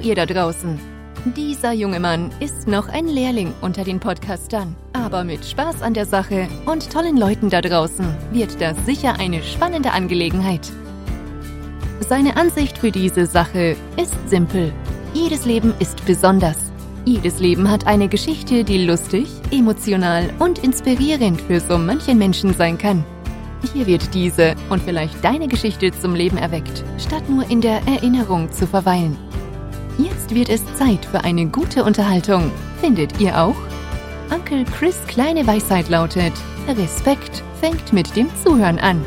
Ihr da draußen. Dieser junge Mann ist noch ein Lehrling unter den Podcastern, aber mit Spaß an der Sache und tollen Leuten da draußen wird das sicher eine spannende Angelegenheit. Seine Ansicht für diese Sache ist simpel. Jedes Leben ist besonders. Jedes Leben hat eine Geschichte, die lustig, emotional und inspirierend für so manchen Menschen sein kann. Hier wird diese und vielleicht deine Geschichte zum Leben erweckt, statt nur in der Erinnerung zu verweilen. Jetzt wird es Zeit für eine gute Unterhaltung. Findet ihr auch? Onkel Chris kleine Weisheit lautet, Respekt fängt mit dem Zuhören an.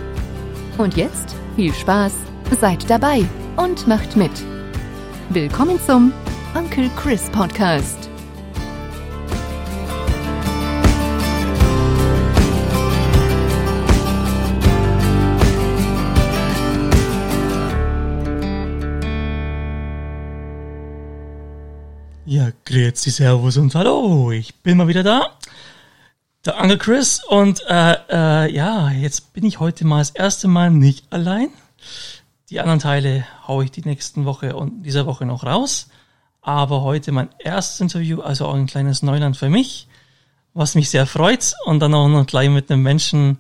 Und jetzt viel Spaß, seid dabei und macht mit. Willkommen zum Onkel Chris Podcast. Ja, grüezi, servus und hallo, ich bin mal wieder da, der Onkel Chris und äh, äh, ja, jetzt bin ich heute mal das erste Mal nicht allein. Die anderen Teile haue ich die nächsten Woche und dieser Woche noch raus, aber heute mein erstes Interview, also auch ein kleines Neuland für mich, was mich sehr freut. Und dann auch noch gleich mit einem Menschen,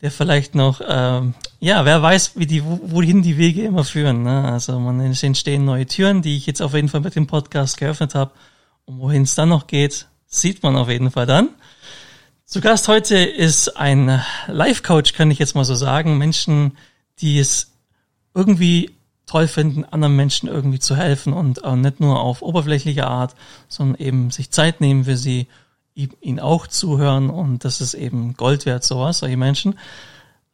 der vielleicht noch, ähm, ja, wer weiß, wie die, wohin die Wege immer führen. Ne? Also man entstehen neue Türen, die ich jetzt auf jeden Fall mit dem Podcast geöffnet habe. Und wohin es dann noch geht, sieht man auf jeden Fall dann. Zu Gast heute ist ein Life-Coach, kann ich jetzt mal so sagen. Menschen, die es irgendwie toll finden, anderen Menschen irgendwie zu helfen und nicht nur auf oberflächliche Art, sondern eben sich Zeit nehmen für sie ihnen auch zuhören und das ist eben Gold wert, sowas, solche Menschen.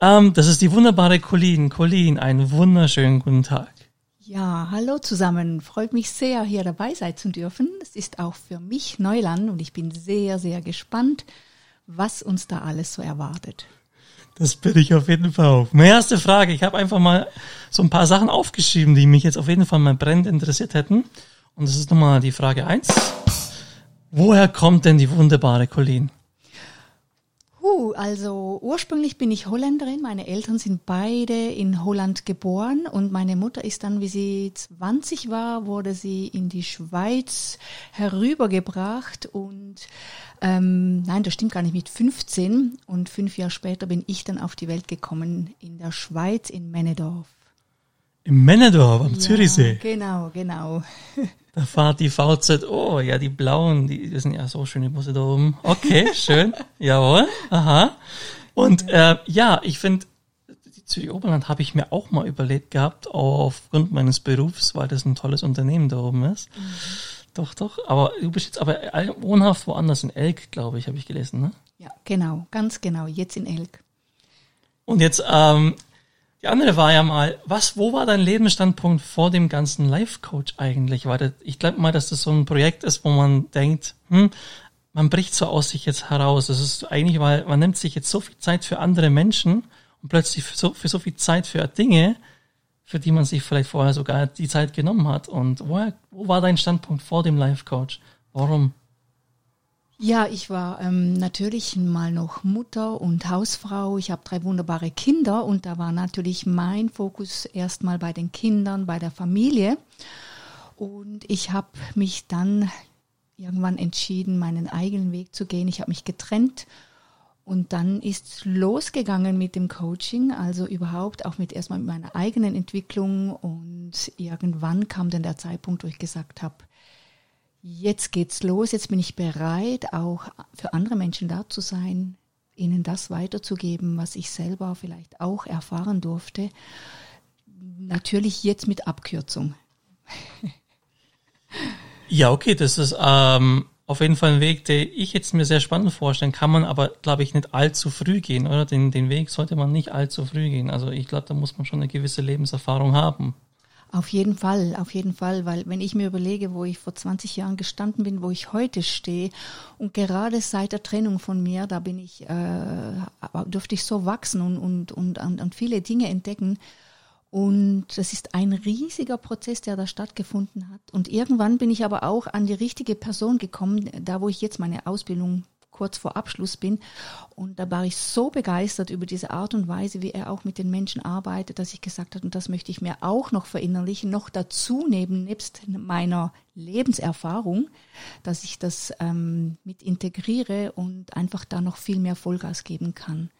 Ähm, das ist die wunderbare Colleen. Colleen, einen wunderschönen guten Tag. Ja, hallo zusammen. Freut mich sehr, hier dabei sein zu dürfen. Es ist auch für mich Neuland und ich bin sehr, sehr gespannt, was uns da alles so erwartet. Das bin ich auf jeden Fall auch. Meine erste Frage, ich habe einfach mal so ein paar Sachen aufgeschrieben, die mich jetzt auf jeden Fall mal brennend interessiert hätten. Und das ist nochmal die Frage eins. Woher kommt denn die wunderbare Colleen? Uh, also ursprünglich bin ich Holländerin. Meine Eltern sind beide in Holland geboren und meine Mutter ist dann, wie sie 20 war, wurde sie in die Schweiz herübergebracht und ähm, nein, das stimmt gar nicht, mit 15 und fünf Jahre später bin ich dann auf die Welt gekommen in der Schweiz in Männedorf. Im Männedorf am ja, Zürichsee? Genau, genau. Da fahrt die VZ, oh ja, die blauen, die, die sind ja so schöne Busse da oben. Okay, schön, jawohl, aha. Und äh, ja, ich finde, die Zürich Oberland habe ich mir auch mal überlegt gehabt, aufgrund meines Berufs, weil das ein tolles Unternehmen da oben ist. Mhm. Doch, doch. Aber du bist jetzt aber wohnhaft woanders in Elk, glaube ich, habe ich gelesen, ne? Ja, genau, ganz genau, jetzt in Elk. Und jetzt, ähm, die andere war ja mal, was, wo war dein Lebensstandpunkt vor dem ganzen Life-Coach eigentlich? Weil das, ich glaube mal, dass das so ein Projekt ist, wo man denkt, hm, man bricht so aus sich jetzt heraus. Das ist eigentlich, weil man nimmt sich jetzt so viel Zeit für andere Menschen und plötzlich für so, für so viel Zeit für Dinge, für die man sich vielleicht vorher sogar die Zeit genommen hat. Und woher, wo war dein Standpunkt vor dem Life-Coach? Warum? Ja, ich war ähm, natürlich mal noch Mutter und Hausfrau. Ich habe drei wunderbare Kinder und da war natürlich mein Fokus erstmal bei den Kindern, bei der Familie. Und ich habe mich dann irgendwann entschieden, meinen eigenen Weg zu gehen. Ich habe mich getrennt und dann ist losgegangen mit dem Coaching, also überhaupt auch mit erstmal mit meiner eigenen Entwicklung und irgendwann kam dann der Zeitpunkt, wo ich gesagt habe, jetzt geht's los, jetzt bin ich bereit, auch für andere Menschen da zu sein, ihnen das weiterzugeben, was ich selber vielleicht auch erfahren durfte. Natürlich jetzt mit Abkürzung. ja, okay, das ist ähm, auf jeden Fall ein Weg, den ich jetzt mir sehr spannend vorstellen kann, man aber, glaube ich, nicht allzu früh gehen, oder? Den, den Weg sollte man nicht allzu früh gehen. Also ich glaube, da muss man schon eine gewisse Lebenserfahrung haben. Auf jeden Fall, auf jeden Fall, weil wenn ich mir überlege, wo ich vor 20 Jahren gestanden bin, wo ich heute stehe und gerade seit der Trennung von mir, da bin ich, äh, durfte ich so wachsen und, und, und, und viele Dinge entdecken. Und das ist ein riesiger Prozess, der da stattgefunden hat. Und irgendwann bin ich aber auch an die richtige Person gekommen, da wo ich jetzt meine Ausbildung kurz vor Abschluss bin. Und da war ich so begeistert über diese Art und Weise, wie er auch mit den Menschen arbeitet, dass ich gesagt habe, und das möchte ich mir auch noch verinnerlichen, noch dazu neben, nebst meiner Lebenserfahrung, dass ich das ähm, mit integriere und einfach da noch viel mehr Vollgas geben kann.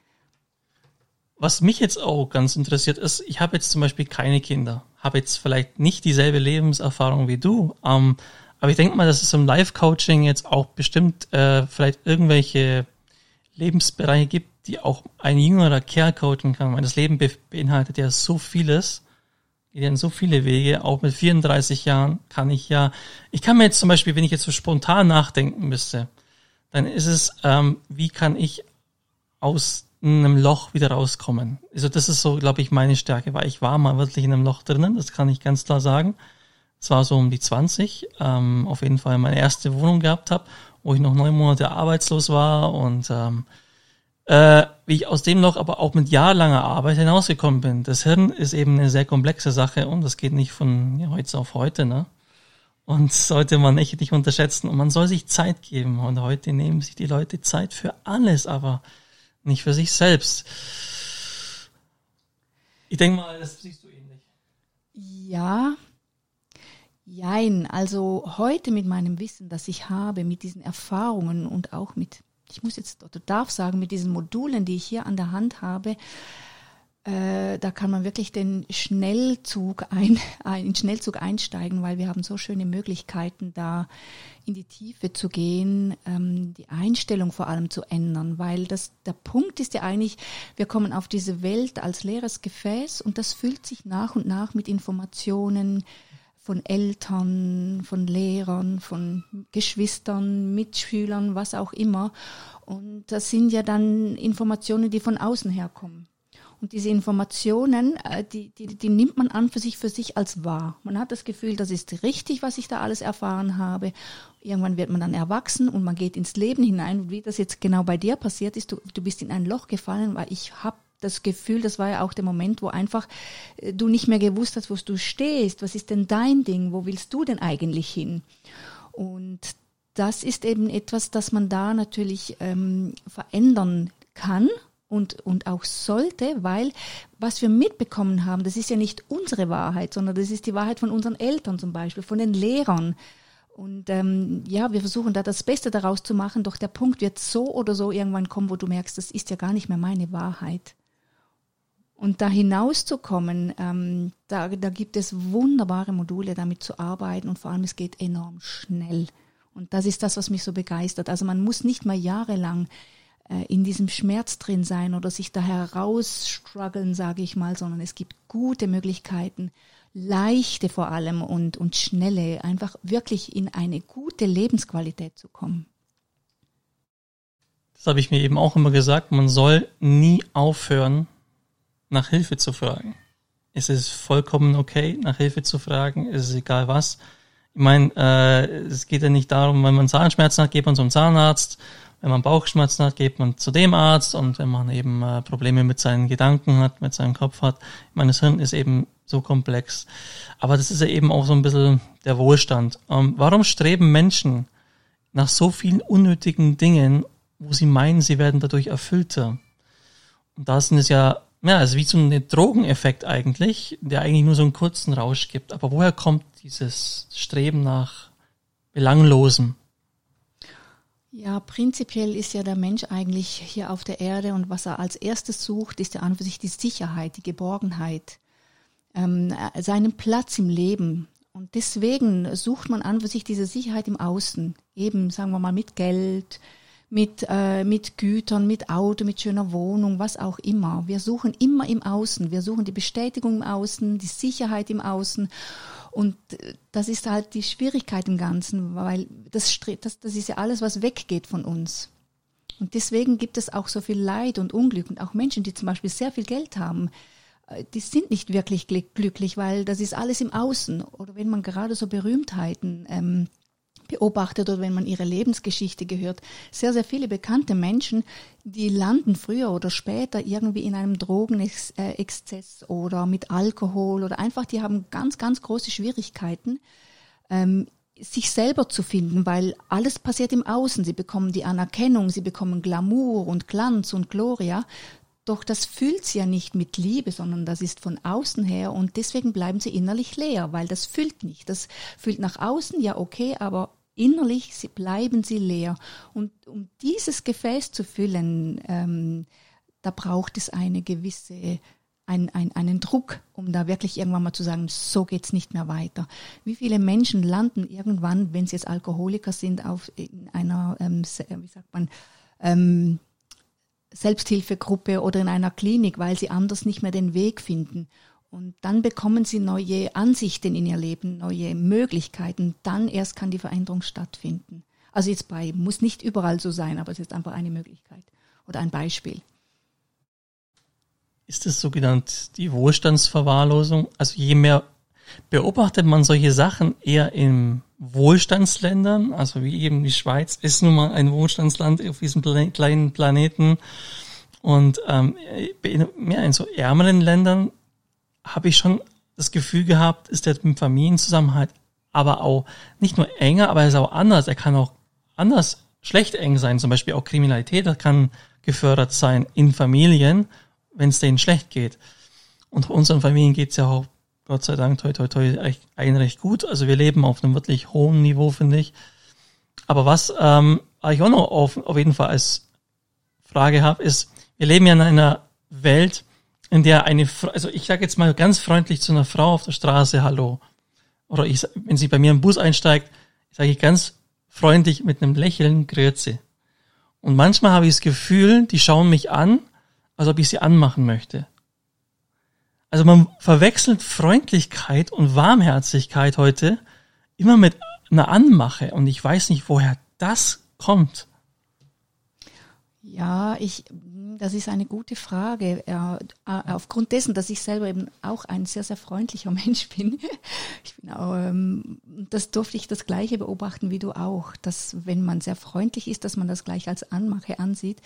Was mich jetzt auch ganz interessiert ist, ich habe jetzt zum Beispiel keine Kinder, habe jetzt vielleicht nicht dieselbe Lebenserfahrung wie du, ähm, aber ich denke mal, dass es im Live-Coaching jetzt auch bestimmt äh, vielleicht irgendwelche Lebensbereiche gibt, die auch ein jüngerer Kerl coachen kann, weil das Leben be beinhaltet ja so vieles, geht ja in so viele Wege, auch mit 34 Jahren kann ich ja, ich kann mir jetzt zum Beispiel, wenn ich jetzt so spontan nachdenken müsste, dann ist es, ähm, wie kann ich aus einem Loch wieder rauskommen. Also das ist so, glaube ich, meine Stärke, weil ich war mal wirklich in einem Loch drinnen, das kann ich ganz klar sagen. Es war so um die 20, ähm, auf jeden Fall meine erste Wohnung gehabt habe, wo ich noch neun Monate arbeitslos war und ähm, äh, wie ich aus dem Loch aber auch mit jahrelanger Arbeit hinausgekommen bin. Das Hirn ist eben eine sehr komplexe Sache und das geht nicht von ja, heute auf heute, ne? Und sollte man echt nicht unterschätzen. Und man soll sich Zeit geben. Und heute nehmen sich die Leute Zeit für alles, aber nicht für sich selbst. Ich denke mal, das siehst du ähnlich. Ja, Jein, also heute mit meinem Wissen, das ich habe, mit diesen Erfahrungen und auch mit, ich muss jetzt oder darf sagen, mit diesen Modulen, die ich hier an der Hand habe, äh, da kann man wirklich den Schnellzug ein, ein, Schnellzug einsteigen, weil wir haben so schöne Möglichkeiten, da in die Tiefe zu gehen, ähm, die Einstellung vor allem zu ändern, weil das der Punkt ist ja eigentlich, wir kommen auf diese Welt als leeres Gefäß und das füllt sich nach und nach mit Informationen, von Eltern, von Lehrern, von Geschwistern, Mitschülern, was auch immer. Und das sind ja dann Informationen, die von außen herkommen. Und diese Informationen, äh, die, die, die nimmt man an für sich für sich als wahr. Man hat das Gefühl, das ist richtig, was ich da alles erfahren habe. Irgendwann wird man dann erwachsen und man geht ins Leben hinein. wie das jetzt genau bei dir passiert ist, du, du bist in ein Loch gefallen, weil ich habe das Gefühl, das war ja auch der Moment, wo einfach äh, du nicht mehr gewusst hast, wo du stehst. Was ist denn dein Ding? Wo willst du denn eigentlich hin? Und das ist eben etwas, das man da natürlich ähm, verändern kann und, und auch sollte, weil was wir mitbekommen haben, das ist ja nicht unsere Wahrheit, sondern das ist die Wahrheit von unseren Eltern zum Beispiel, von den Lehrern. Und ähm, ja, wir versuchen da das Beste daraus zu machen, doch der Punkt wird so oder so irgendwann kommen, wo du merkst, das ist ja gar nicht mehr meine Wahrheit. Und da hinauszukommen, ähm, da, da gibt es wunderbare Module, damit zu arbeiten und vor allem es geht enorm schnell. Und das ist das, was mich so begeistert. Also man muss nicht mal jahrelang äh, in diesem Schmerz drin sein oder sich da herausstruggeln, sage ich mal, sondern es gibt gute Möglichkeiten, leichte vor allem und, und schnelle, einfach wirklich in eine gute Lebensqualität zu kommen. Das habe ich mir eben auch immer gesagt, man soll nie aufhören, nach Hilfe zu fragen. Es ist vollkommen okay, nach Hilfe zu fragen, es ist egal was. Ich meine, äh, es geht ja nicht darum, wenn man Zahnschmerzen hat, geht man zum Zahnarzt, wenn man Bauchschmerzen hat, geht man zu dem Arzt und wenn man eben äh, Probleme mit seinen Gedanken hat, mit seinem Kopf hat. Ich meine, das Hirn ist eben so komplex. Aber das ist ja eben auch so ein bisschen der Wohlstand. Ähm, warum streben Menschen nach so vielen unnötigen Dingen, wo sie meinen, sie werden dadurch erfüllter? Und da sind es ja ja, also wie so ein Drogeneffekt eigentlich, der eigentlich nur so einen kurzen Rausch gibt. Aber woher kommt dieses Streben nach Belanglosem? Ja, prinzipiell ist ja der Mensch eigentlich hier auf der Erde und was er als erstes sucht, ist ja an für sich die Sicherheit, die Geborgenheit, ähm, seinen Platz im Leben. Und deswegen sucht man an für sich diese Sicherheit im Außen, eben sagen wir mal mit Geld, mit, äh, mit Gütern, mit Auto, mit schöner Wohnung, was auch immer. Wir suchen immer im Außen. Wir suchen die Bestätigung im Außen, die Sicherheit im Außen. Und äh, das ist halt die Schwierigkeit im Ganzen, weil das, das, das ist ja alles, was weggeht von uns. Und deswegen gibt es auch so viel Leid und Unglück und auch Menschen, die zum Beispiel sehr viel Geld haben, äh, die sind nicht wirklich glücklich, weil das ist alles im Außen. Oder wenn man gerade so Berühmtheiten ähm, beobachtet oder wenn man ihre Lebensgeschichte gehört, sehr, sehr viele bekannte Menschen, die landen früher oder später irgendwie in einem Drogenexzess oder mit Alkohol oder einfach, die haben ganz, ganz große Schwierigkeiten, ähm, sich selber zu finden, weil alles passiert im Außen. Sie bekommen die Anerkennung, sie bekommen Glamour und Glanz und Gloria. Doch das füllt sie ja nicht mit Liebe, sondern das ist von außen her und deswegen bleiben sie innerlich leer, weil das füllt nicht. Das füllt nach außen, ja okay, aber innerlich bleiben sie leer. Und um dieses Gefäß zu füllen, ähm, da braucht es eine gewisse ein, ein, einen Druck, um da wirklich irgendwann mal zu sagen, so geht's nicht mehr weiter. Wie viele Menschen landen irgendwann, wenn sie jetzt Alkoholiker sind, auf in einer, ähm, wie sagt man, ähm, Selbsthilfegruppe oder in einer Klinik, weil sie anders nicht mehr den Weg finden. Und dann bekommen sie neue Ansichten in ihr Leben, neue Möglichkeiten. Dann erst kann die Veränderung stattfinden. Also jetzt bei, muss nicht überall so sein, aber es ist einfach eine Möglichkeit oder ein Beispiel. Ist es so genannt die Wohlstandsverwahrlosung? Also je mehr beobachtet man solche Sachen eher in Wohlstandsländern, also wie eben die Schweiz ist nun mal ein Wohlstandsland auf diesem kleinen Planeten. Und ähm, mehr in so ärmeren Ländern habe ich schon das Gefühl gehabt, ist der Familienzusammenhalt aber auch nicht nur enger, aber er ist auch anders. Er kann auch anders schlecht eng sein. Zum Beispiel auch Kriminalität kann gefördert sein in Familien wenn es denen schlecht geht. Und unseren Familien geht's ja auch, Gott sei Dank, toi, toi, toi, recht, recht gut. Also wir leben auf einem wirklich hohen Niveau, finde ich. Aber was ähm, ich auch noch auf, auf jeden Fall als Frage habe, ist, wir leben ja in einer Welt, in der eine, also ich sage jetzt mal ganz freundlich zu einer Frau auf der Straße Hallo. Oder ich, wenn sie bei mir im Bus einsteigt, sage ich ganz freundlich mit einem Lächeln Grüezi. Und manchmal habe ich das Gefühl, die schauen mich an als ob ich sie anmachen möchte. Also man verwechselt Freundlichkeit und Warmherzigkeit heute immer mit einer Anmache und ich weiß nicht, woher das kommt. Ja, ich, das ist eine gute Frage. Ja, aufgrund dessen, dass ich selber eben auch ein sehr, sehr freundlicher Mensch bin. Ich bin auch, ähm, das durfte ich das Gleiche beobachten wie du auch, dass wenn man sehr freundlich ist, dass man das gleich als Anmache ansieht.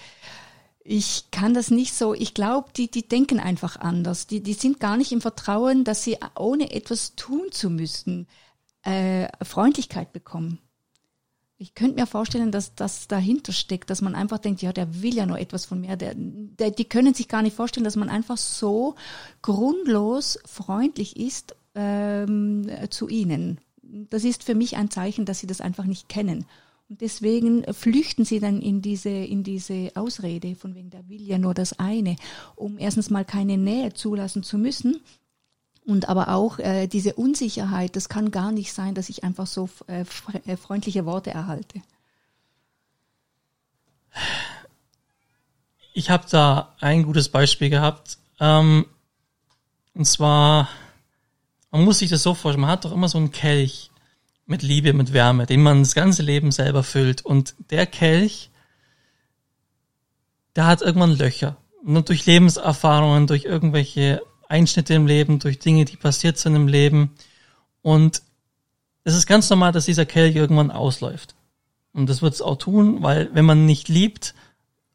Ich kann das nicht so, ich glaube, die, die denken einfach anders. Die, die sind gar nicht im Vertrauen, dass sie ohne etwas tun zu müssen, äh, Freundlichkeit bekommen. Ich könnte mir vorstellen, dass das dahinter steckt, dass man einfach denkt, ja, der will ja nur etwas von mir. Der, der, die können sich gar nicht vorstellen, dass man einfach so grundlos freundlich ist ähm, zu ihnen. Das ist für mich ein Zeichen, dass sie das einfach nicht kennen. Und deswegen flüchten sie dann in diese, in diese Ausrede, von wegen, der will ja nur das eine, um erstens mal keine Nähe zulassen zu müssen. Und aber auch äh, diese Unsicherheit, das kann gar nicht sein, dass ich einfach so äh, äh freundliche Worte erhalte. Ich habe da ein gutes Beispiel gehabt. Ähm, und zwar, man muss sich das so vorstellen, man hat doch immer so einen Kelch mit Liebe, mit Wärme, den man das ganze Leben selber füllt. Und der Kelch, der hat irgendwann Löcher. Und durch Lebenserfahrungen, durch irgendwelche Einschnitte im Leben, durch Dinge, die passiert sind im Leben. Und es ist ganz normal, dass dieser Kelch irgendwann ausläuft. Und das wird es auch tun, weil wenn man nicht liebt,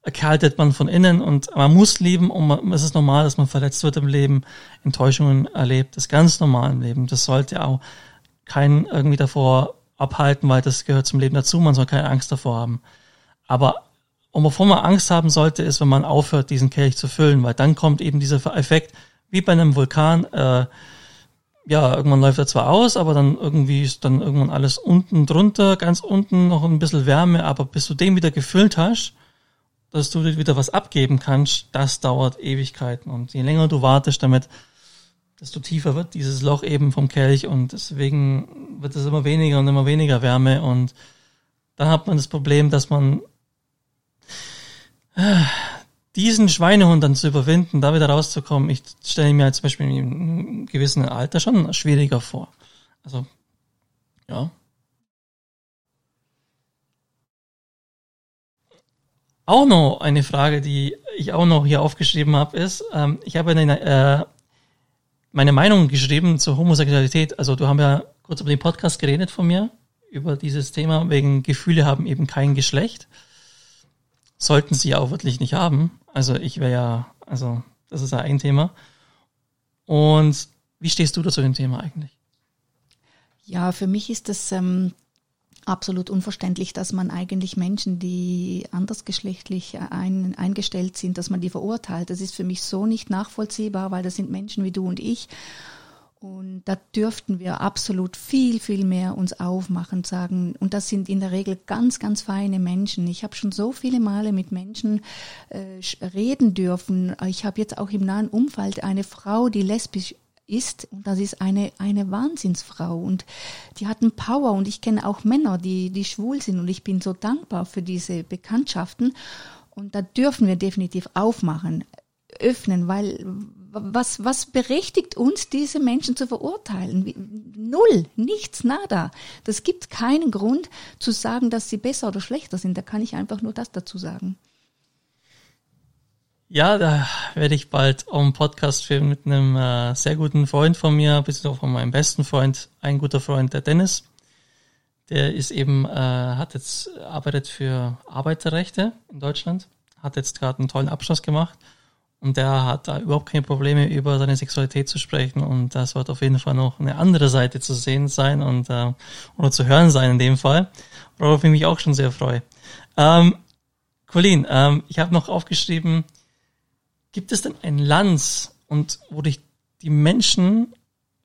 erkaltet man von innen und man muss lieben und man, es ist normal, dass man verletzt wird im Leben, Enttäuschungen erlebt. Das ist ganz normal im Leben. Das sollte auch keinen irgendwie davor abhalten, weil das gehört zum Leben dazu. Man soll keine Angst davor haben. Aber und wovor man Angst haben sollte, ist, wenn man aufhört, diesen Kelch zu füllen, weil dann kommt eben dieser Effekt, wie bei einem Vulkan, äh, ja, irgendwann läuft er zwar aus, aber dann irgendwie ist dann irgendwann alles unten drunter, ganz unten noch ein bisschen Wärme, aber bis du den wieder gefüllt hast, dass du wieder was abgeben kannst, das dauert Ewigkeiten. Und je länger du wartest damit, desto tiefer wird dieses Loch eben vom Kelch und deswegen wird es immer weniger und immer weniger Wärme und dann hat man das Problem, dass man äh, diesen Schweinehund dann zu überwinden, da wieder rauszukommen, ich stelle mir zum Beispiel im gewissen Alter schon schwieriger vor. Also, ja. Auch noch eine Frage, die ich auch noch hier aufgeschrieben habe, ist, ähm, ich habe äh, meine Meinung geschrieben zur Homosexualität. Also du haben ja kurz über den Podcast geredet von mir, über dieses Thema, wegen Gefühle haben eben kein Geschlecht. Sollten sie auch wirklich nicht haben. Also ich wäre ja, also das ist ja ein Thema. Und wie stehst du da zu dem Thema eigentlich? Ja, für mich ist das ähm, absolut unverständlich, dass man eigentlich Menschen, die andersgeschlechtlich ein, eingestellt sind, dass man die verurteilt. Das ist für mich so nicht nachvollziehbar, weil das sind Menschen wie du und ich. Und da dürften wir absolut viel, viel mehr uns aufmachen, sagen. Und das sind in der Regel ganz, ganz feine Menschen. Ich habe schon so viele Male mit Menschen äh, reden dürfen. Ich habe jetzt auch im nahen Umfeld eine Frau, die lesbisch ist und das ist eine eine Wahnsinnsfrau und die hat einen Power und ich kenne auch Männer, die die schwul sind und ich bin so dankbar für diese Bekanntschaften und da dürfen wir definitiv aufmachen, öffnen, weil was, was berechtigt uns, diese Menschen zu verurteilen? Null, nichts, nada. Das gibt keinen Grund zu sagen, dass sie besser oder schlechter sind. Da kann ich einfach nur das dazu sagen. Ja, da werde ich bald auch einen Podcast filmen mit einem äh, sehr guten Freund von mir, auch von meinem besten Freund, ein guter Freund, der Dennis. Der ist eben, äh, hat jetzt, arbeitet für Arbeiterrechte in Deutschland, hat jetzt gerade einen tollen Abschluss gemacht und der hat da überhaupt keine Probleme, über seine Sexualität zu sprechen. Und das wird auf jeden Fall noch eine andere Seite zu sehen sein und äh, oder zu hören sein in dem Fall, worauf ich mich auch schon sehr freue. Ähm, Colin, ähm, ich habe noch aufgeschrieben, gibt es denn ein Land und wo dich die Menschen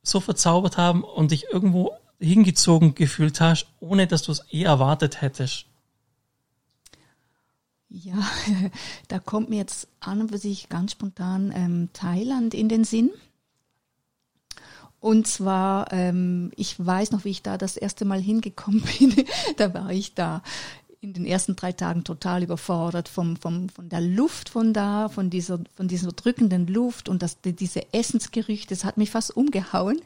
so verzaubert haben und dich irgendwo hingezogen gefühlt hast, ohne dass du es eh erwartet hättest? Ja, da kommt mir jetzt an und für sich ganz spontan ähm, Thailand in den Sinn. Und zwar, ähm, ich weiß noch, wie ich da das erste Mal hingekommen bin. da war ich da in den ersten drei Tagen total überfordert vom, vom, von der Luft von da, von dieser, von dieser drückenden Luft und das, diese Essensgerüchte, das hat mich fast umgehauen.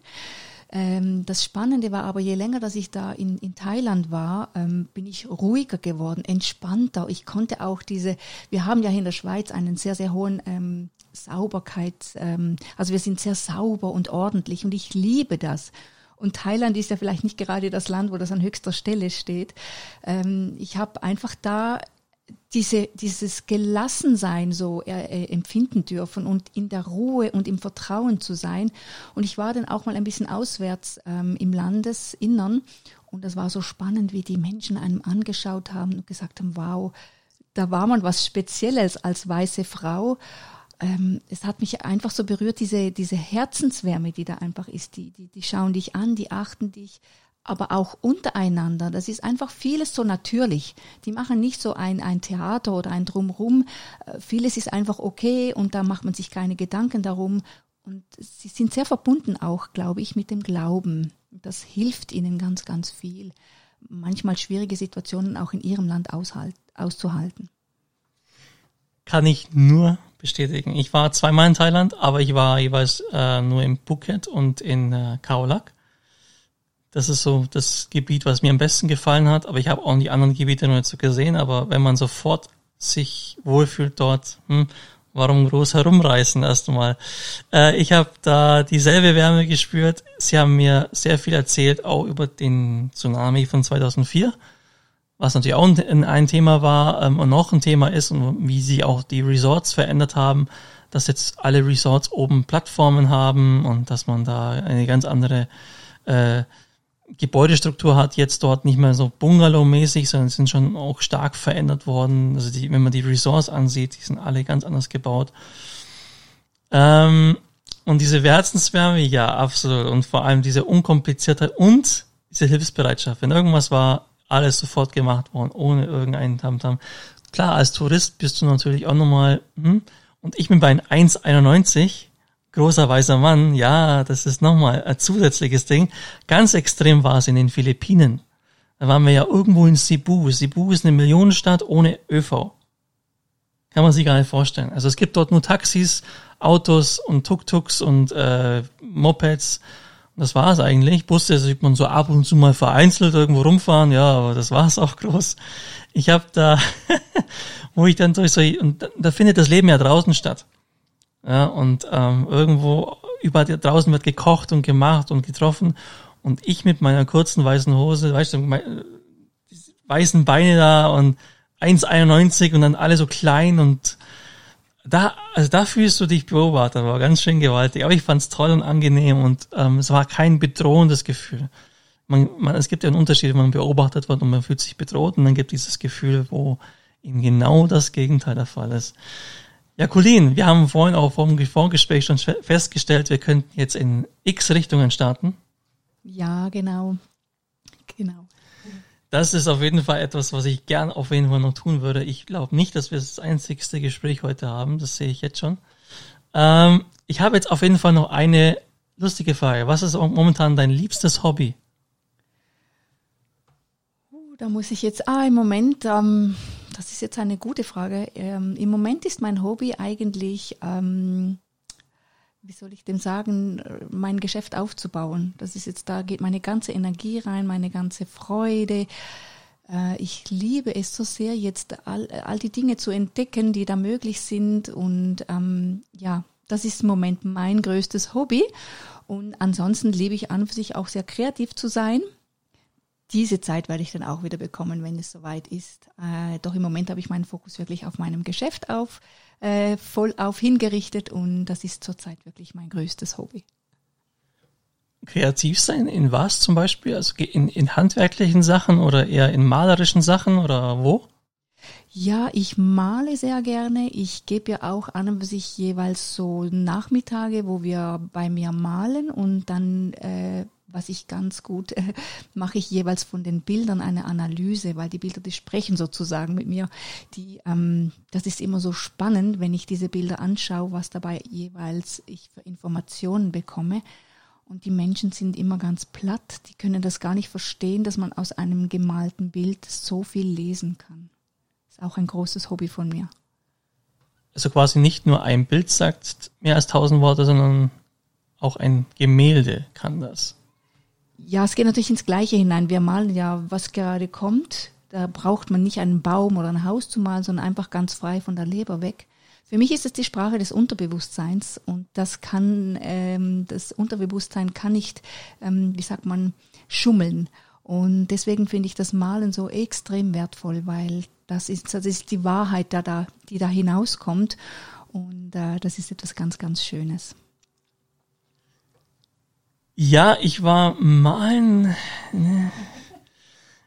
Ähm, das Spannende war aber, je länger, dass ich da in, in Thailand war, ähm, bin ich ruhiger geworden, entspannter. Ich konnte auch diese, wir haben ja in der Schweiz einen sehr, sehr hohen ähm, Sauberkeit, ähm, also wir sind sehr sauber und ordentlich und ich liebe das. Und Thailand ist ja vielleicht nicht gerade das Land, wo das an höchster Stelle steht. Ähm, ich habe einfach da diese, dieses Gelassensein so äh, empfinden dürfen und in der Ruhe und im Vertrauen zu sein. Und ich war dann auch mal ein bisschen auswärts ähm, im Landesinnern und das war so spannend, wie die Menschen einem angeschaut haben und gesagt haben, wow, da war man was Spezielles als weiße Frau. Ähm, es hat mich einfach so berührt, diese, diese Herzenswärme, die da einfach ist. Die, die, die schauen dich an, die achten dich, aber auch untereinander. Das ist einfach vieles so natürlich. Die machen nicht so ein, ein Theater oder ein Drumrum. Äh, vieles ist einfach okay und da macht man sich keine Gedanken darum. Und sie sind sehr verbunden auch, glaube ich, mit dem Glauben. Das hilft ihnen ganz, ganz viel, manchmal schwierige Situationen auch in ihrem Land auszuhalten. Kann ich nur bestätigen. Ich war zweimal in Thailand, aber ich war jeweils äh, nur in Phuket und in äh, Kaolak. Das ist so das Gebiet, was mir am besten gefallen hat. Aber ich habe auch die anderen Gebiete noch nicht so gesehen. Aber wenn man sofort sich wohlfühlt dort, hm, warum groß herumreißen erstmal? Äh, ich habe da dieselbe Wärme gespürt. Sie haben mir sehr viel erzählt, auch über den Tsunami von 2004, was natürlich auch ein, ein Thema war ähm, und noch ein Thema ist und wie sie auch die Resorts verändert haben, dass jetzt alle Resorts oben Plattformen haben und dass man da eine ganz andere äh, Gebäudestruktur hat jetzt dort nicht mehr so Bungalow-mäßig, sondern sind schon auch stark verändert worden. Also die, wenn man die Resorts ansieht, die sind alle ganz anders gebaut. Ähm, und diese Herzenswärme, ja, absolut. Und vor allem diese Unkompliziertheit und diese Hilfsbereitschaft. Wenn irgendwas war, alles sofort gemacht worden, ohne irgendeinen Tamtam. Klar, als Tourist bist du natürlich auch nochmal, hm, und ich bin bei 1,91 großer weißer Mann, ja, das ist nochmal ein zusätzliches Ding. Ganz extrem war es in den Philippinen. Da waren wir ja irgendwo in Cebu. Cebu ist eine Millionenstadt ohne ÖV. Kann man sich gar nicht vorstellen. Also es gibt dort nur Taxis, Autos und Tuk-Tuks und äh, Mopeds. Das war's eigentlich. Busse sieht man so ab und zu mal vereinzelt irgendwo rumfahren, ja, aber das war's auch groß. Ich habe da, wo ich dann durch so, und da findet das Leben ja draußen statt. Ja, und ähm, irgendwo überall draußen wird gekocht und gemacht und getroffen. Und ich mit meiner kurzen weißen Hose, weißt du, meine, weißen Beine da und 1,91 und dann alle so klein und da, also da fühlst du dich beobachtet, war ganz schön gewaltig. Aber ich fand's toll und angenehm und ähm, es war kein bedrohendes Gefühl. man, man, es gibt ja einen Unterschied, wenn man beobachtet wird und man fühlt sich bedroht und dann gibt es dieses Gefühl, wo eben genau das Gegenteil der Fall ist. Ja, Colin, wir haben vorhin auch vom Vorgespräch schon festgestellt, wir könnten jetzt in x Richtungen starten. Ja, genau. Genau. Das ist auf jeden Fall etwas, was ich gern auf jeden Fall noch tun würde. Ich glaube nicht, dass wir das einzigste Gespräch heute haben. Das sehe ich jetzt schon. Ähm, ich habe jetzt auf jeden Fall noch eine lustige Frage. Was ist momentan dein liebstes Hobby? Uh, da muss ich jetzt, ah, im Moment, ähm, das ist jetzt eine gute Frage. Ähm, Im Moment ist mein Hobby eigentlich, ähm, wie soll ich dem sagen, mein Geschäft aufzubauen. Das ist jetzt, da geht meine ganze Energie rein, meine ganze Freude. Äh, ich liebe es so sehr, jetzt all, all die Dinge zu entdecken, die da möglich sind. Und ähm, ja, das ist im Moment mein größtes Hobby. Und ansonsten liebe ich an für sich auch sehr kreativ zu sein diese Zeit werde ich dann auch wieder bekommen, wenn es soweit ist. Äh, doch im Moment habe ich meinen Fokus wirklich auf meinem Geschäft auf, äh, voll auf hingerichtet und das ist zurzeit wirklich mein größtes Hobby. Kreativ sein in was zum Beispiel? Also in, in handwerklichen Sachen oder eher in malerischen Sachen oder wo? Ja, ich male sehr gerne. Ich gebe ja auch an und sich jeweils so Nachmittage, wo wir bei mir malen und dann äh, was ich ganz gut äh, mache ich jeweils von den Bildern eine Analyse, weil die Bilder, die sprechen sozusagen mit mir. Die, ähm, das ist immer so spannend, wenn ich diese Bilder anschaue, was dabei jeweils ich für Informationen bekomme. Und die Menschen sind immer ganz platt, die können das gar nicht verstehen, dass man aus einem gemalten Bild so viel lesen kann. Ist auch ein großes Hobby von mir. Also quasi nicht nur ein Bild sagt mehr als tausend Worte, sondern auch ein Gemälde kann das. Ja, es geht natürlich ins Gleiche hinein. Wir malen ja, was gerade kommt. Da braucht man nicht einen Baum oder ein Haus zu malen, sondern einfach ganz frei von der Leber weg. Für mich ist es die Sprache des Unterbewusstseins und das kann, ähm, das Unterbewusstsein kann nicht, ähm, wie sagt man, schummeln. Und deswegen finde ich das Malen so extrem wertvoll, weil das ist, das ist die Wahrheit, da, da, die da hinauskommt. Und äh, das ist etwas ganz, ganz Schönes. Ja, ich war malen. Ne.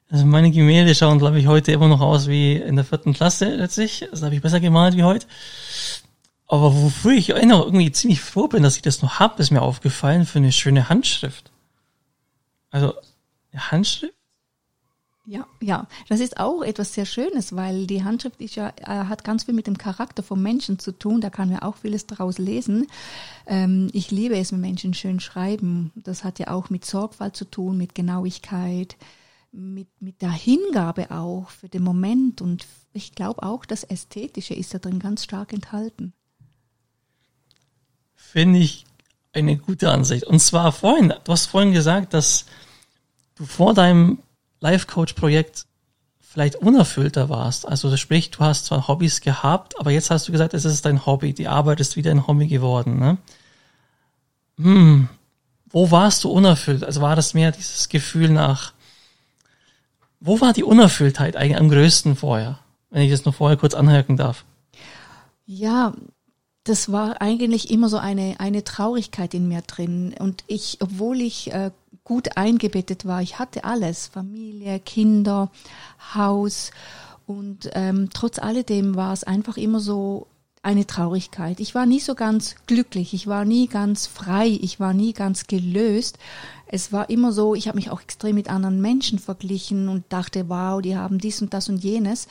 Also meine Gemälde schauen, glaube ich, heute immer noch aus wie in der vierten Klasse letztlich. Also habe ich besser gemalt wie heute. Aber wofür ich auch irgendwie ziemlich froh bin, dass ich das noch hab, ist mir aufgefallen für eine schöne Handschrift. Also Handschrift ja, ja, das ist auch etwas sehr Schönes, weil die Handschrift ist ja, äh, hat ganz viel mit dem Charakter vom Menschen zu tun. Da kann man auch vieles daraus lesen. Ähm, ich liebe es, wenn Menschen schön schreiben. Das hat ja auch mit Sorgfalt zu tun, mit Genauigkeit, mit, mit der Hingabe auch für den Moment. Und ich glaube auch, das Ästhetische ist da drin ganz stark enthalten. Finde ich eine gute Ansicht. Und zwar vorhin, du hast vorhin gesagt, dass du vor deinem Life-Coach-Projekt vielleicht unerfüllter warst. Also sprich, du hast zwar Hobbys gehabt, aber jetzt hast du gesagt, es ist dein Hobby. Die Arbeit ist wieder ein Hobby geworden. Ne? Hm, wo warst du unerfüllt? Also war das mehr dieses Gefühl nach, wo war die Unerfülltheit eigentlich am größten vorher? Wenn ich das noch vorher kurz anhören darf. Ja, das war eigentlich immer so eine, eine Traurigkeit in mir drin. Und ich, obwohl ich äh, gut eingebettet war. Ich hatte alles, Familie, Kinder, Haus und ähm, trotz alledem war es einfach immer so eine Traurigkeit. Ich war nie so ganz glücklich, ich war nie ganz frei, ich war nie ganz gelöst. Es war immer so, ich habe mich auch extrem mit anderen Menschen verglichen und dachte, wow, die haben dies und das und jenes.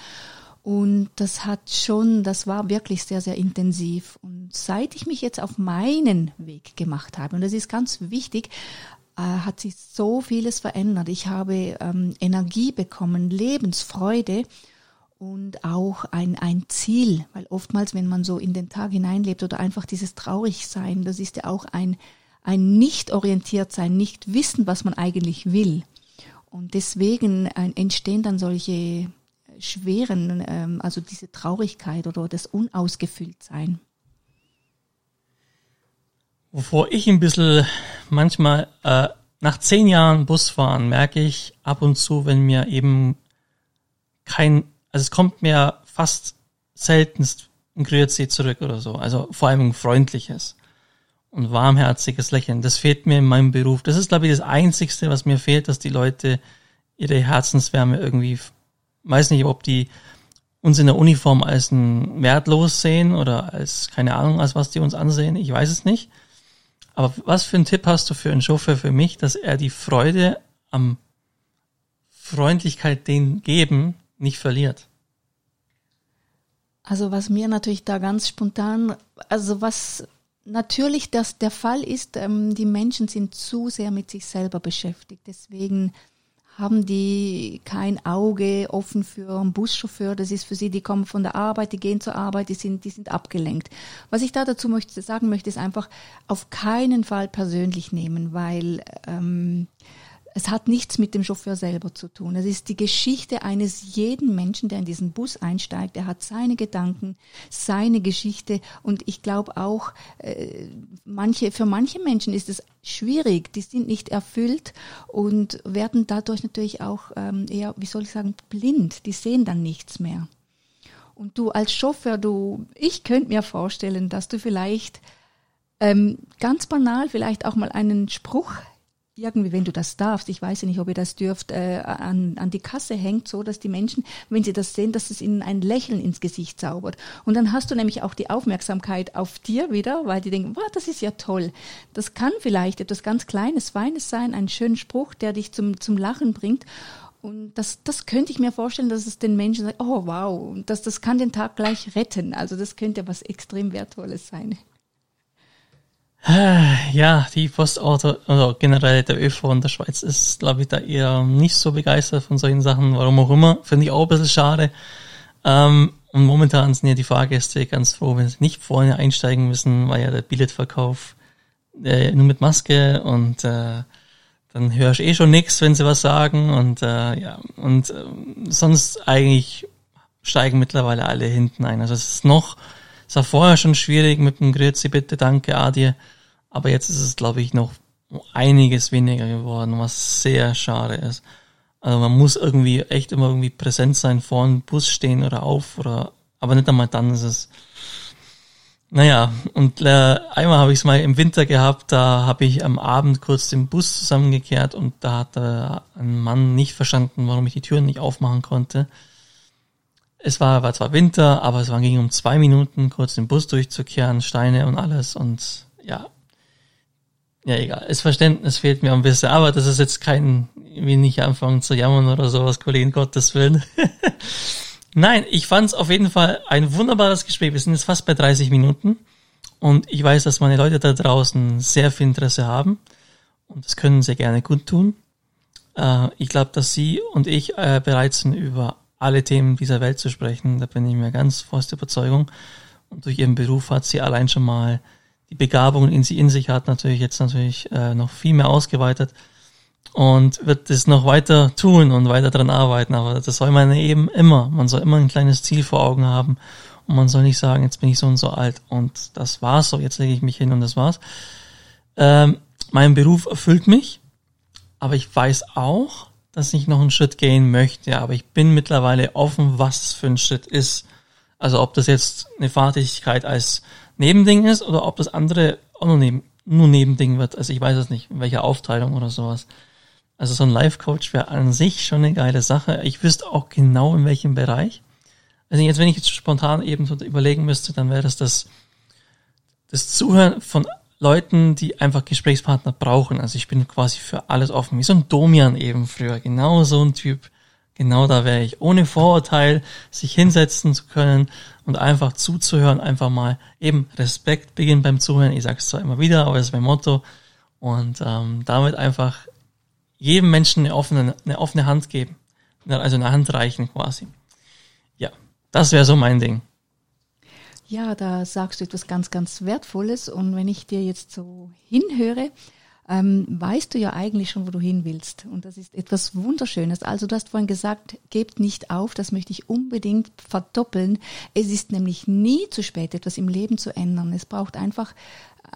Und das hat schon, das war wirklich sehr, sehr intensiv. Und seit ich mich jetzt auf meinen Weg gemacht habe, und das ist ganz wichtig, äh, hat sich so vieles verändert. Ich habe ähm, Energie bekommen, Lebensfreude und auch ein, ein Ziel, weil oftmals, wenn man so in den Tag hineinlebt oder einfach dieses Traurigsein, das ist ja auch ein, ein nicht orientiert sein, nicht wissen, was man eigentlich will. Und deswegen äh, entstehen dann solche schweren, ähm, also diese Traurigkeit oder das Unausgefülltsein. Wovor ich ein bisschen manchmal äh, nach zehn Jahren Busfahren merke ich ab und zu, wenn mir eben kein, also es kommt mir fast seltenst ein Grüezi zurück oder so, also vor allem ein freundliches. und warmherziges Lächeln. Das fehlt mir in meinem Beruf. Das ist, glaube ich, das Einzigste, was mir fehlt, dass die Leute ihre Herzenswärme irgendwie, weiß nicht, ob die uns in der Uniform als ein wertlos sehen oder als, keine Ahnung, als was die uns ansehen. Ich weiß es nicht. Aber was für einen Tipp hast du für einen Chauffeur für mich, dass er die Freude am Freundlichkeit den geben nicht verliert? Also was mir natürlich da ganz spontan, also was natürlich das der Fall ist, ähm, die Menschen sind zu sehr mit sich selber beschäftigt. Deswegen haben die kein Auge offen für einen Buschauffeur. Das ist für sie, die kommen von der Arbeit, die gehen zur Arbeit, die sind, die sind abgelenkt. Was ich da dazu möchte, sagen möchte, ist einfach auf keinen Fall persönlich nehmen, weil ähm, es hat nichts mit dem Chauffeur selber zu tun. Es ist die Geschichte eines jeden Menschen, der in diesen Bus einsteigt. Er hat seine Gedanken, seine Geschichte und ich glaube auch, äh, manche, für manche Menschen ist es schwierig. Die sind nicht erfüllt und werden dadurch natürlich auch ähm, eher, wie soll ich sagen, blind. Die sehen dann nichts mehr. Und du als Chauffeur, du, ich könnte mir vorstellen, dass du vielleicht ähm, ganz banal vielleicht auch mal einen Spruch irgendwie, wenn du das darfst, ich weiß ja nicht, ob ihr das dürft, äh, an, an die Kasse hängt, so dass die Menschen, wenn sie das sehen, dass es ihnen ein Lächeln ins Gesicht zaubert. Und dann hast du nämlich auch die Aufmerksamkeit auf dir wieder, weil die denken, wow, das ist ja toll. Das kann vielleicht etwas ganz Kleines, Feines sein, ein schöner Spruch, der dich zum, zum Lachen bringt. Und das, das könnte ich mir vorstellen, dass es den Menschen sagt, oh wow, das, das kann den Tag gleich retten. Also das könnte was extrem Wertvolles sein. Ja, die Postauto, also generell der ÖV in der Schweiz ist, glaube ich, da eher nicht so begeistert von solchen Sachen, warum auch immer. Finde ich auch ein bisschen schade. Ähm, und momentan sind ja die Fahrgäste ganz froh, wenn sie nicht vorne einsteigen müssen, weil ja der Billetverkauf äh, nur mit Maske und äh, dann hörst du eh schon nichts, wenn sie was sagen und äh, ja, und äh, sonst eigentlich steigen mittlerweile alle hinten ein. Also es ist noch, es war vorher schon schwierig mit dem Grüezi bitte, danke, Adie. Aber jetzt ist es, glaube ich, noch einiges weniger geworden, was sehr schade ist. Also man muss irgendwie echt immer irgendwie präsent sein, vor dem Bus stehen oder auf oder, aber nicht einmal dann ist es. Naja, und äh, einmal habe ich es mal im Winter gehabt, da habe ich am Abend kurz den Bus zusammengekehrt und da hat äh, ein Mann nicht verstanden, warum ich die Türen nicht aufmachen konnte. Es war, war zwar Winter, aber es ging um zwei Minuten, kurz den Bus durchzukehren, Steine und alles und ja, ja, egal. Das Verständnis fehlt mir ein bisschen, aber das ist jetzt kein, wie nicht anfangen zu jammern oder sowas, Kollegen, Gottes Willen. Nein, ich fand es auf jeden Fall ein wunderbares Gespräch. Wir sind jetzt fast bei 30 Minuten und ich weiß, dass meine Leute da draußen sehr viel Interesse haben und das können sie gerne gut tun. Äh, ich glaube, dass Sie und ich äh, bereit sind, über alle Themen dieser Welt zu sprechen. Da bin ich mir ganz fast Überzeugung. Und durch Ihren Beruf hat sie allein schon mal die Begabung, die sie in sich hat, natürlich jetzt natürlich äh, noch viel mehr ausgeweitet und wird es noch weiter tun und weiter dran arbeiten. Aber das soll man eben immer. Man soll immer ein kleines Ziel vor Augen haben und man soll nicht sagen, jetzt bin ich so und so alt und das war's so, jetzt lege ich mich hin und das war's. Ähm, mein Beruf erfüllt mich, aber ich weiß auch, dass ich noch einen Schritt gehen möchte. Aber ich bin mittlerweile offen, was für ein Schritt ist. Also ob das jetzt eine Fahrtätigkeit als Nebending ist oder ob das andere auch nur, neben, nur Nebending wird. Also ich weiß es nicht, in welcher Aufteilung oder sowas. Also so ein Life-Coach wäre an sich schon eine geile Sache. Ich wüsste auch genau in welchem Bereich. Also jetzt, wenn ich jetzt spontan eben so überlegen müsste, dann wäre das das, das Zuhören von Leuten, die einfach Gesprächspartner brauchen. Also ich bin quasi für alles offen. Wie so ein Domian eben früher. Genau so ein Typ. Genau da wäre ich. Ohne Vorurteil sich hinsetzen zu können und einfach zuzuhören, einfach mal eben Respekt beginnen beim Zuhören. Ich sage es zwar immer wieder, aber das ist mein Motto. Und ähm, damit einfach jedem Menschen eine offene, eine offene Hand geben. Also eine Hand reichen quasi. Ja, das wäre so mein Ding. Ja, da sagst du etwas ganz, ganz Wertvolles. Und wenn ich dir jetzt so hinhöre, ähm, weißt du ja eigentlich schon, wo du hin willst. Und das ist etwas Wunderschönes. Also du hast vorhin gesagt, gebt nicht auf, das möchte ich unbedingt verdoppeln. Es ist nämlich nie zu spät, etwas im Leben zu ändern. Es braucht einfach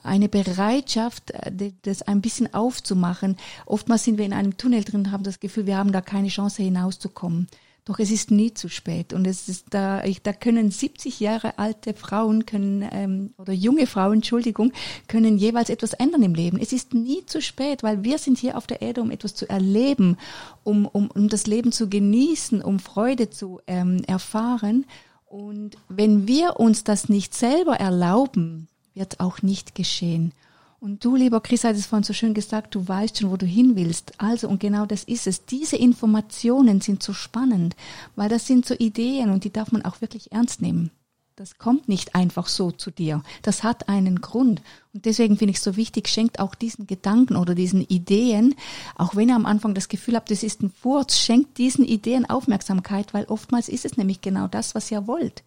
eine Bereitschaft, äh, das ein bisschen aufzumachen. Oftmals sind wir in einem Tunnel drin und haben das Gefühl, wir haben da keine Chance hinauszukommen. Doch es ist nie zu spät und es ist da, ich, da können 70 Jahre alte Frauen können ähm, oder junge Frauen, Entschuldigung, können jeweils etwas ändern im Leben. Es ist nie zu spät, weil wir sind hier auf der Erde, um etwas zu erleben, um, um, um das Leben zu genießen, um Freude zu ähm, erfahren. Und wenn wir uns das nicht selber erlauben, wird auch nicht geschehen. Und du, lieber Chris, hast es vorhin so schön gesagt, du weißt schon, wo du hin willst. Also, und genau das ist es. Diese Informationen sind so spannend, weil das sind so Ideen und die darf man auch wirklich ernst nehmen. Das kommt nicht einfach so zu dir. Das hat einen Grund. Und deswegen finde ich es so wichtig, schenkt auch diesen Gedanken oder diesen Ideen, auch wenn ihr am Anfang das Gefühl habt, das ist ein Furz, schenkt diesen Ideen Aufmerksamkeit, weil oftmals ist es nämlich genau das, was ihr wollt.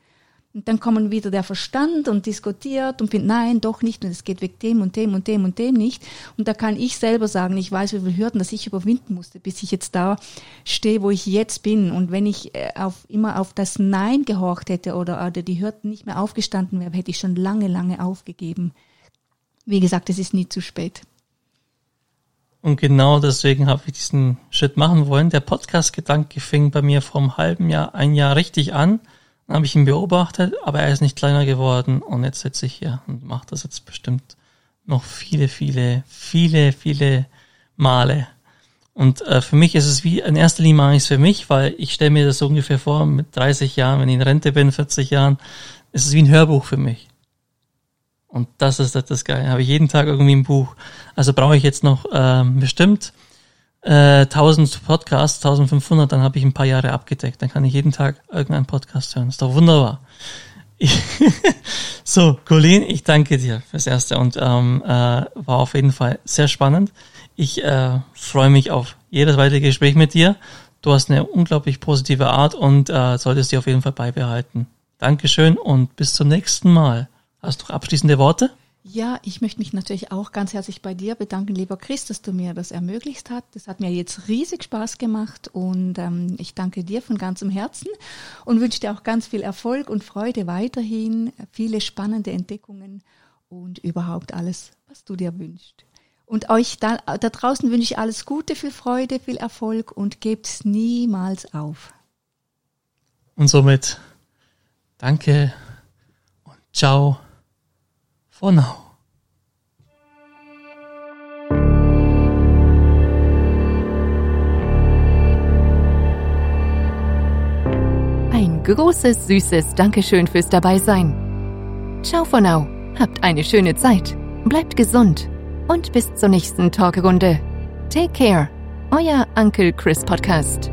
Und dann kommen wieder der Verstand und diskutiert und findet, nein, doch nicht, und es geht wegen dem und dem und dem und dem nicht. Und da kann ich selber sagen, ich weiß, wie viele Hürden, dass ich überwinden musste, bis ich jetzt da stehe, wo ich jetzt bin. Und wenn ich äh, auf, immer auf das Nein gehorcht hätte oder, oder die Hürden nicht mehr aufgestanden wäre, hätte ich schon lange, lange aufgegeben. Wie gesagt, es ist nie zu spät. Und genau deswegen habe ich diesen Schritt machen wollen. Der Podcast-Gedanke fing bei mir vor einem halben Jahr, ein Jahr richtig an habe ich ihn beobachtet, aber er ist nicht kleiner geworden und jetzt sitze ich hier und mache das jetzt bestimmt noch viele, viele, viele, viele Male. Und äh, für mich ist es wie, in erster Linie mache ich es für mich, weil ich stelle mir das so ungefähr vor, mit 30 Jahren, wenn ich in Rente bin, 40 Jahren, ist es wie ein Hörbuch für mich. Und das ist das, das Geile. Habe ich jeden Tag irgendwie ein Buch. Also brauche ich jetzt noch ähm, bestimmt äh, 1000 Podcasts, 1500, dann habe ich ein paar Jahre abgedeckt. Dann kann ich jeden Tag irgendeinen Podcast hören. Ist doch wunderbar. so, Colleen, ich danke dir fürs Erste und ähm, äh, war auf jeden Fall sehr spannend. Ich äh, freue mich auf jedes weitere Gespräch mit dir. Du hast eine unglaublich positive Art und äh, solltest die auf jeden Fall beibehalten. Dankeschön und bis zum nächsten Mal. Hast du abschließende Worte? Ja, ich möchte mich natürlich auch ganz herzlich bei dir bedanken, lieber Chris, dass du mir das ermöglicht hast. Das hat mir jetzt riesig Spaß gemacht und ähm, ich danke dir von ganzem Herzen und wünsche dir auch ganz viel Erfolg und Freude weiterhin, viele spannende Entdeckungen und überhaupt alles, was du dir wünschst. Und euch da, da draußen wünsche ich alles Gute, viel Freude, viel Erfolg und gebt niemals auf. Und somit danke und ciao for now. Ein großes, süßes Dankeschön fürs Dabeisein. Ciao for now. Habt eine schöne Zeit. Bleibt gesund. Und bis zur nächsten Talkrunde. Take care. Euer Uncle Chris Podcast.